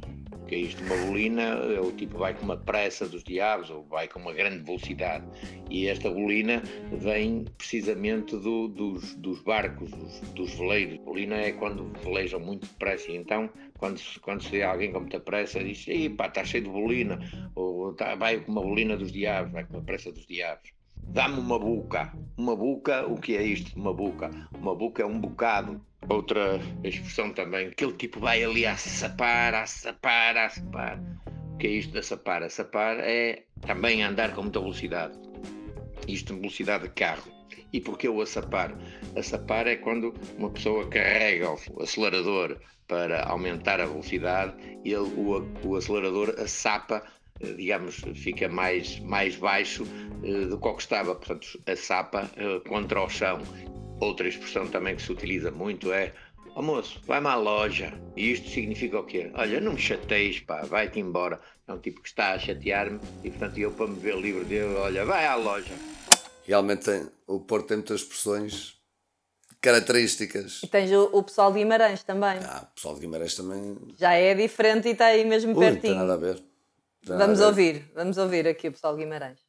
que é isto, uma bolina, é o tipo vai com uma pressa dos diabos ou vai com uma grande velocidade. E esta bolina vem precisamente do- dos, dos barcos, dos, dos veleiros. Bolina é quando velejam muito depressa. Então, quando, se- quando se vê alguém com muita pressa, diz: Ei, pá, está cheio de bolina. Ou tá, vai com uma bolina dos diabos, vai com uma pressa dos diabos. Dá-me uma buca. Uma buca, o que é isto? Uma buca. Uma buca é um bocado. Outra expressão também, aquele tipo vai ali a sapar, a sapar, a sapar. O que é isto da sapar? A sapar é também andar com muita velocidade. Isto velocidade de carro. E porquê o açapar? Açapar é quando uma pessoa carrega o acelerador para aumentar a velocidade e ele, o, o acelerador eh, digamos, fica mais, mais baixo eh, do que o que estava. Portanto, açapa eh, contra o chão. Outra expressão também que se utiliza muito é Ó moço, vai-me à loja. E isto significa o quê? Olha, não me chateis, pá, vai-te embora. É um tipo que está a chatear-me e, portanto, eu para me ver livre dele, olha, vai à loja. Realmente tem, o Porto tem muitas expressões características. E tens o, o pessoal de Guimarães também. Ah, o pessoal de Guimarães também. Já é diferente e está aí mesmo Ui, não tem nada pertinho. a ver. Vamos ouvir, vamos ouvir aqui o pessoal de Guimarães.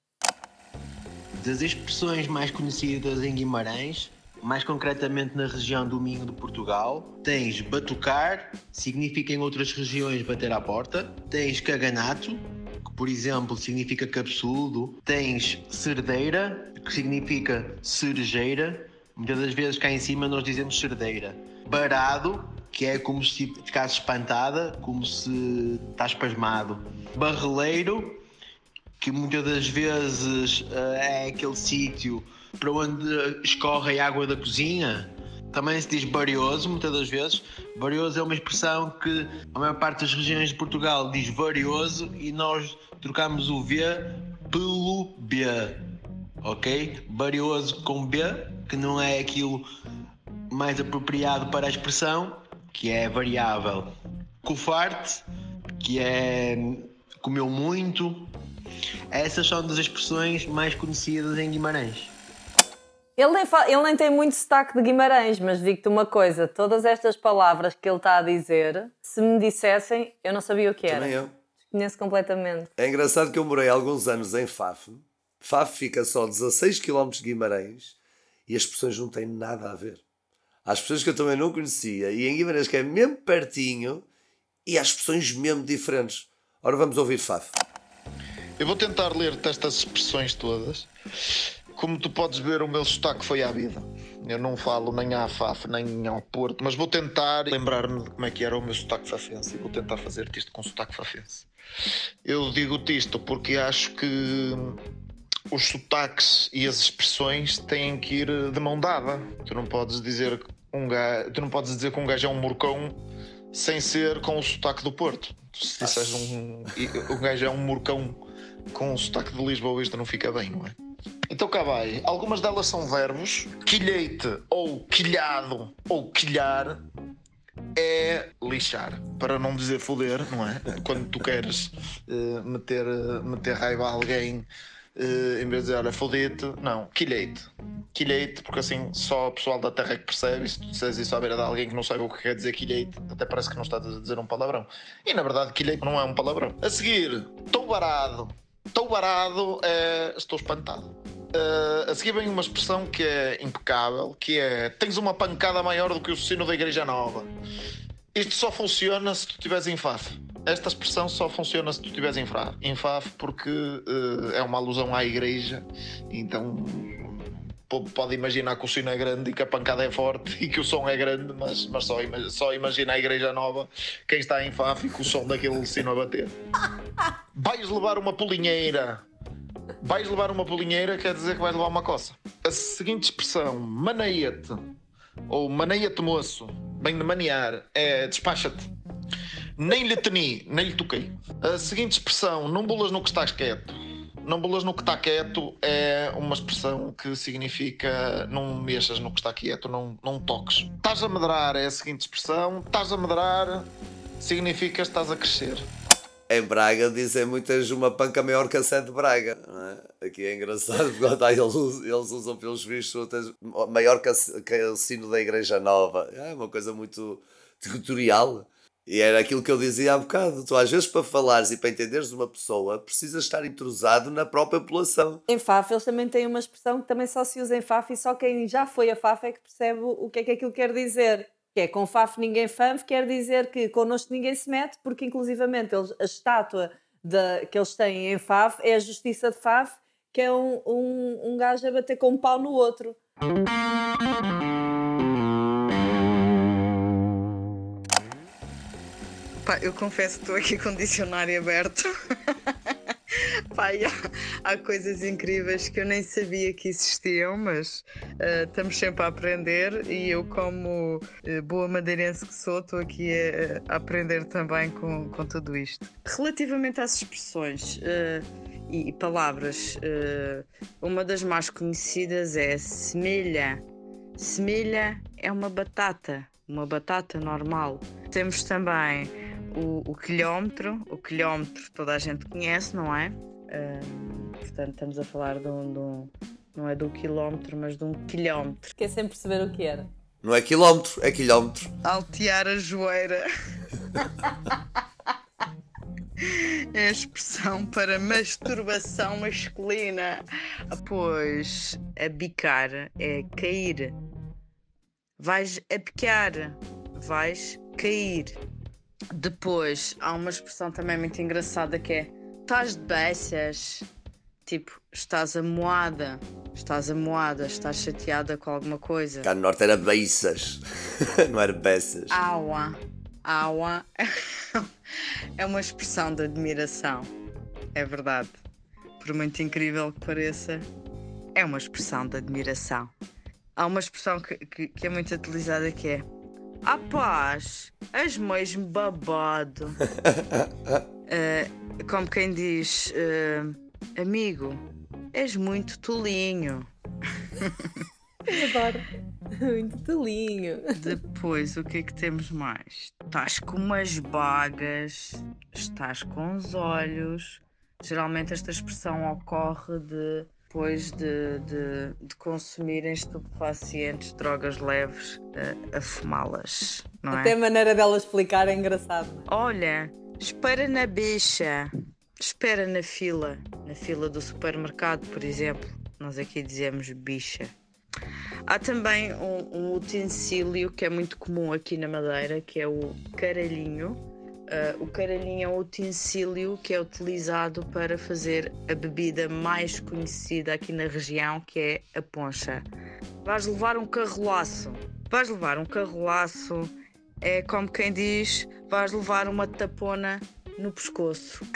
Das expressões mais conhecidas em Guimarães, mais concretamente na região do Minho de Portugal, tens batucar, significa em outras regiões bater à porta, tens caganato, que por exemplo significa cabeçudo, tens cerdeira, que significa cerejeira, muitas das vezes cá em cima nós dizemos cerdeira, barado, que é como se ficasse espantada, como se estás pasmado, barreleiro, que muitas das vezes eh, é aquele sítio para onde escorre a água da cozinha. Também se diz varioso, muitas das vezes. Varioso é uma expressão que a maior parte das regiões de Portugal diz varioso e nós trocamos o V pelo B. Ok? Varioso com B, que não é aquilo mais apropriado para a expressão, que é variável. Cofarte, que é comeu muito, essas são das expressões mais conhecidas em Guimarães. Ele nem, fa- ele nem tem muito sotaque de Guimarães, mas digo-te uma coisa: todas estas palavras que ele está a dizer, se me dissessem, eu não sabia o que era. Também eu. Desconheço completamente. É engraçado que eu morei alguns anos em Faf. Faf fica só 16 km de Guimarães e as expressões não têm nada a ver. Há expressões que eu também não conhecia e em Guimarães que é mesmo pertinho e há expressões mesmo diferentes. Ora vamos ouvir Faf. Eu vou tentar ler-te estas expressões todas. Como tu podes ver, o meu sotaque foi à vida. Eu não falo nem à FAF, nem ao Porto, mas vou tentar lembrar-me de como é que era o meu sotaque fafense e vou tentar fazer-te isto com sotaque fafense. Eu digo-te isto porque acho que os sotaques e as expressões têm que ir de mão dada. Tu não podes dizer que um gajo, tu não podes dizer que um gajo é um morcão sem ser com o sotaque do Porto. Se disseres um, um gajo é um morcão com o sotaque de Lisboa, isto não fica bem, não é? Então cá vai. Algumas delas são verbos. Quilheite ou quilhado ou quilhar é lixar. Para não dizer foder, não é? Quando tu queres eh, meter, eh, meter raiva a alguém, eh, em vez de dizer olha, fodete, não, quilheite. Quilheite, porque assim só o pessoal da terra que percebe. Se tu disseres isso à beira de alguém que não sabe o que quer dizer quilheite, até parece que não estás a dizer um palavrão. E na verdade, quilheite não é um palavrão. A seguir, estou varado. Estou varado é estou espantado. Uh, a seguir vem uma expressão que é impecável, que é tens uma pancada maior do que o sino da igreja nova. Isto só funciona se tu estiveres em Faf. Esta expressão só funciona se tu estiveres em, Fra- em Faf porque uh, é uma alusão à igreja. Então po- pode imaginar que o sino é grande e que a pancada é forte e que o som é grande, mas, mas só, ima- só imagina a igreja nova, quem está em Faf e com o som daquele sino a bater. Vais levar uma polinheira. Vais levar uma polinheira quer dizer que vais levar uma coça. A seguinte expressão, manaete, ou manaete moço, bem de manear, é despacha-te. Nem lhe teni, nem lhe toquei. A seguinte expressão, não bolas no que estás quieto. Não bolas no que está quieto é uma expressão que significa não mexas no que está quieto, não, não toques. Estás a medrar é a seguinte expressão, estás a medrar significa estás a crescer. Em Braga dizem muitas uma panca maior que a sede de Braga. é? Aqui é engraçado, porque eles, eles usam pelos vistos outras- maior que, a- que o sino da Igreja Nova. É uma coisa muito territorial. E era aquilo que eu dizia há bocado. Tu, às vezes, para falares e para entenderes uma pessoa, precisas estar entrosado na própria população. Em Faf, eles também têm uma expressão que também só se usa em Faf e só quem já foi a Faf é que percebe o que é que aquilo quer dizer. Que é com Faf ninguém fanf, quer dizer que connosco ninguém se mete, porque inclusivamente eles, a estátua da, que eles têm em Faf é a Justiça de Faf, que é um, um, um gajo a bater com um pau no outro. Pá, eu confesso que estou aqui com o dicionário aberto. Há, há coisas incríveis que eu nem sabia que existiam, mas eh, estamos sempre a aprender e eu, como eh, boa madeirense que sou, estou aqui a, a aprender também com, com tudo isto. Relativamente às expressões eh, e, e palavras, uma das mais conhecidas é semelha. Semelha é uma batata, uma batata normal. Temos também o, o quilómetro. O quilómetro toda a gente conhece, não é? Ahm, portanto, estamos a falar de um, de um- Não é de um quilómetro, mas de um quilómetro. Fiquei sem perceber o que era. Não é quilómetro, é quilómetro. Altear a joeira. É a expressão para masturbação masculina. Pois a bicar é cair. Vais a picar. Vais cair. Depois há uma expressão também muito engraçada que é estás de beças. Tipo, estás amoada. Estás amoada, estás chateada com alguma coisa. Cá no norte era beiças, não era peças. Aua. Aua é uma expressão de admiração. É verdade. Por muito incrível que pareça, é uma expressão de admiração. Há uma expressão que, que- que é muito utilizada que é Ah paz, és mesmo babado. Eh, como quem diz, eh, amigo, és muito tolinho. Adoro. Muito tolinho. Depois, o que é que temos mais? Estás com umas bagas, estás com os olhos. Geralmente esta expressão ocorre de, depois de, de, de consumirem estupefacientes, drogas leves, a, a fumá-las, não Até é? a maneira dela explicar é engraçado. Olha, espera na bicha, espera na fila, na fila do supermercado, por exemplo. Nós aqui dizemos bicha. Há também um, um utensílio que é muito comum aqui na Madeira, que é o caralhinho. Ah, o caralhinho é um utensílio que é utilizado para fazer a bebida mais conhecida aqui na região, que é a poncha. Vais levar um carrolaço. Vais levar um carrolaço. É como quem diz, vais levar uma tapona no pescoço.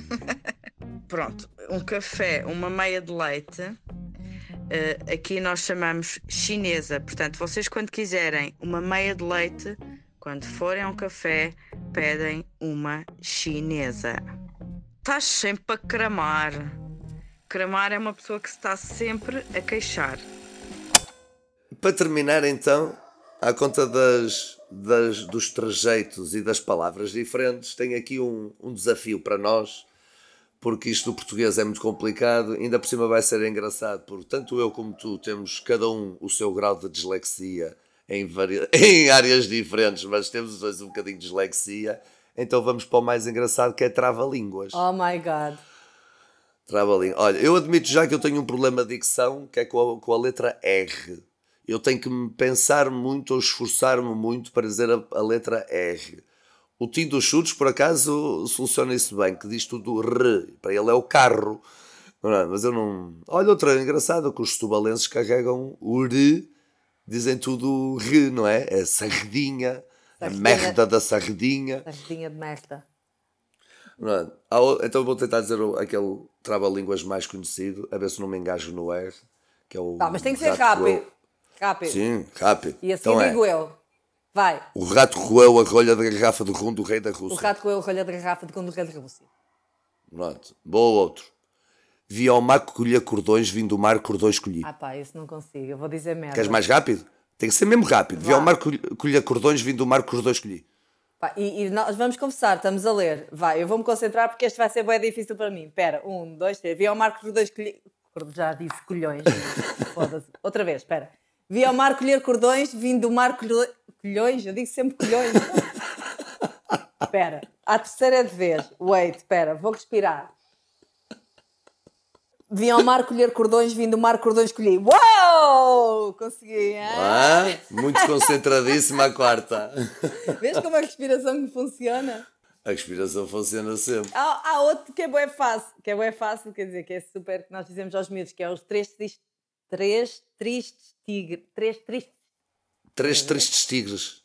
Pronto, um café, uma meia de leite. Uh, aqui nós chamamos chinesa. Portanto, vocês quando quiserem uma meia de leite, quando forem a um café, pedem uma chinesa. Estás sempre a cramar. Cramar é uma pessoa que se está sempre a queixar. Para terminar, então, à conta das, das, dos trejeitos e das palavras diferentes, tenho aqui um, um desafio para nós, porque isto do português é muito complicado, ainda por cima vai ser engraçado, porque tanto eu como tu temos cada um o seu grau de dislexia em, vari... em áreas diferentes, mas temos os dois um bocadinho de dislexia, então vamos para o mais engraçado que é trava-línguas. Oh my god. Trava-língua. Olha, eu admito já que eu tenho um problema de dicção que é com a, com a letra R. Eu tenho que me pensar muito ou esforçar-me muito para dizer a, a letra R. O Tim dos Chutes, por acaso, soluciona isso bem, que diz tudo R. Para ele é o carro. Não é? Mas eu não. Olha, outra engraçada que os tubalenses carregam o re, dizem tudo re, não é? É sardinha, a merda da sardinha. Sardinha de merda. É? O- Então vou tentar dizer o- aquele trava-línguas mais conhecido, a ver se não me engajo no R, que é o. Tá, mas tem que ser rápido. roeu. Rápido. Sim, rápido. E assim então é. digo eu. Vai. O rato roeu a rolha da garrafa de rum do rei da O Rússia. rato com a rolha de garrafa de quando o rei de Rússia. Pronto. Boa outro. Vi ao mar que colhia cordões, vindo do mar cordões colhi. Ah pá, isso não consigo. Eu vou dizer merda. Queres mais rápido? Tem que ser mesmo rápido. Vi ao mar que colhia cordões, vindo do mar cordões colhi. Pá, e, e nós vamos conversar, estamos a ler. Vai, eu vou-me concentrar porque este vai ser bem difícil para mim. Espera, um, dois, três. Vi ao mar colher dois colhões. Já disse colhões. Outra vez, espera. Vi ao mar colher cordões, vindo do mar colher... colhões. Eu digo sempre colhões. Espera, a terceira vez. Wait, espera, vou respirar. Vi ao mar colher cordões, vindo do mar cordões colhi. Uau! Consegui, hein? Ah, muito concentradíssima a quarta. Vês como a respiração que funciona? A respiração funciona sempre. Há, há outro que é bem fácil, que é bem fácil, quer dizer, que é super, que nós dizemos aos miúdos, que é os três tristes, três tristes tigres, três tristes, Três tristes tigres.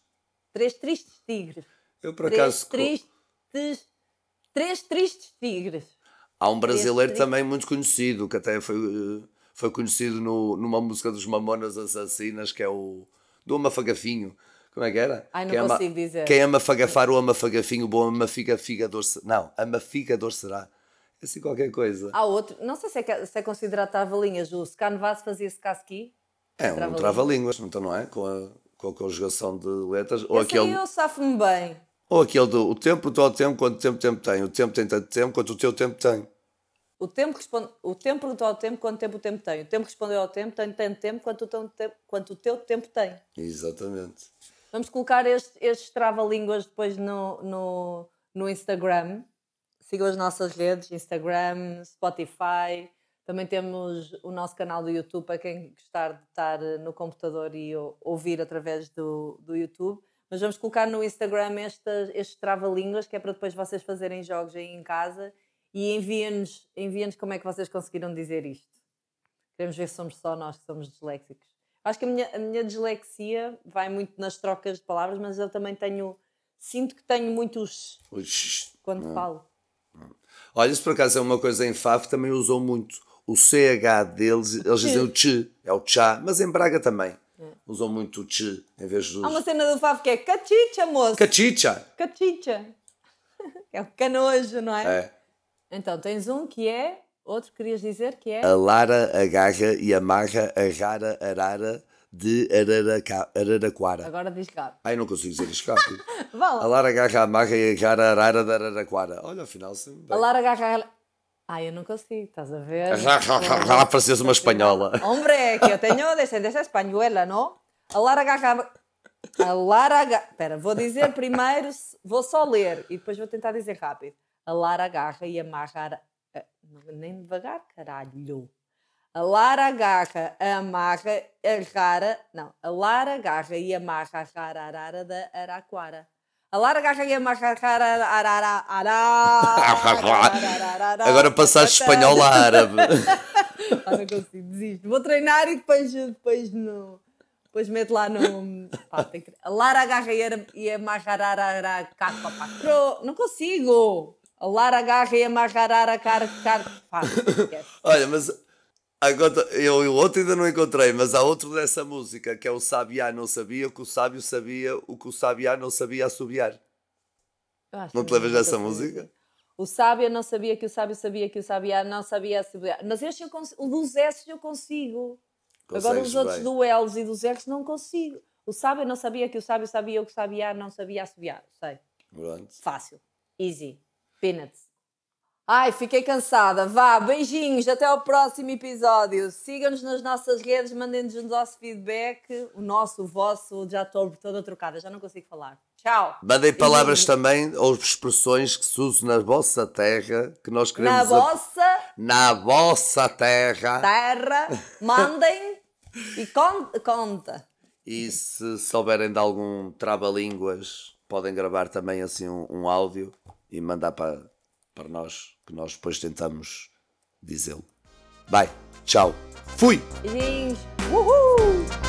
três tristes tigres, Eu por três acaso. tristes, três tristes tigres. Há um brasileiro também muito conhecido, que até foi, eh, foi conhecido no, numa música dos Mamonas Assassinas, que é o. do Amafagafinho. Como é que era? Ai, não Quem ama- consigo dizer. Quem ama fagafar o ama fagafinho, o bom ama figa figador Não, ama figador será. É assim qualquer coisa. Há outro, não sei se é, se é considerado trava-linhas, o Scanvas fazia-se casqui. É um trava-línguas. trava-línguas, então não é? Com a, com a conjugação de letras. Ou Esse aquele, aí eu safo-me bem. ou aquele do o tempo, o teu tempo, quanto tempo tempo tem. O tempo tem tanto tempo quanto o teu tempo tem. O tempo, responde, o tempo perguntou ao tempo quanto tempo o tempo tem. O tempo respondeu ao tempo, tem tanto tempo quanto o teu tempo, quanto o teu tempo tem. Exatamente. Vamos colocar este- estes trava-línguas depois no, no, no Instagram. Sigam as nossas redes, Instagram, Spotify. Também temos o nosso canal do YouTube para quem gostar de estar no computador e ou- ouvir através do, do YouTube. Mas vamos colocar no Instagram estas, estes trava-línguas, que é para depois vocês fazerem jogos aí em casa e enviem-nos enviem como é que vocês conseguiram dizer isto. Queremos ver se somos só nós que somos disléxicos. Acho que a minha, a minha dislexia vai muito nas trocas de palavras, mas eu também tenho. Sinto que tenho muitos O xx. quando falo. Olha, isso por acaso é uma coisa em Faf, também usam muito. O CH deles, eles dizem o tch, é o chá, mas em Braga também. Usam muito o tch em vez dos. Há uma cena do Favo que é cachicha, moço! Cachicha! Cachicha! É o canojo, não é? É. Então tens um que é. Outro que querias dizer que é. A Lara agarra e amarra a rara arara de Araraca, Araraquara. Agora diz rápido. Ai, não consigo dizer rápido. Vá A. Lara agarra, amarra e agarra a arara de Araraquara. Olha, afinal, sim. A Lara agarra. Ai, eu não consigo, estás a ver? Ela parecia uma espanhola. Hombre, que eu tenho descendencia española, ¿no? A Lara agarra. A Lara agarra. Espera, vou dizer primeiro, vou só ler e depois vou tentar dizer rápido. A Lara agarra e amarra. a- Nem devagar, caralho. A Lara agarra, amarra, agarra. Não, a Lara agarra e amarra a rara arara da Araquara. A Lara agarra e amarra a rara arara arara. Agora passaste espanhol a árabe. Ah, não consigo, desisto. Vou treinar e depois, depois, no, depois meto lá no. Pá, que... A Lara agarra e a- amarrar capa Pro... Não consigo! A Lara agarra e amarrar a cara. Pá, esquece. Olha, mas agora, eu, eu outro ainda não encontrei, mas há outro dessa música que é o Sabiá não sabia que o sábio sabia o que o Sabiá não sabia assobiar. Não te lembras nunca dessa música? O sábio não sabia que o sábio sabia que o sábio não sabia assobiar. Mas este eu consigo. O dos S eu consigo. Agora Consegues os outros bem. do L's e dos R's não consigo. O sábio não sabia que o sábio sabia o que o sabia não sabia assobiar. Sei. Pronto. Fácil. Easy. Peanuts. Ai, fiquei cansada. Vá, beijinhos. Até ao próximo episódio. Sigam-nos nas nossas redes, mandem-nos o nosso feedback. O nosso, o vosso. Já estou toda trocada, já não consigo falar. Tchau. Mandem palavras também ou expressões que se usam na vossa terra que nós Na queremos. ap- vossa na vossa terra. terra, mandem e con conta. E se souberem de algum trava-línguas, podem gravar também assim um, um áudio e mandar para, para nós, que nós depois tentamos dizê-lo. Vai, tchau. Fui! Beijinhos. Uhul!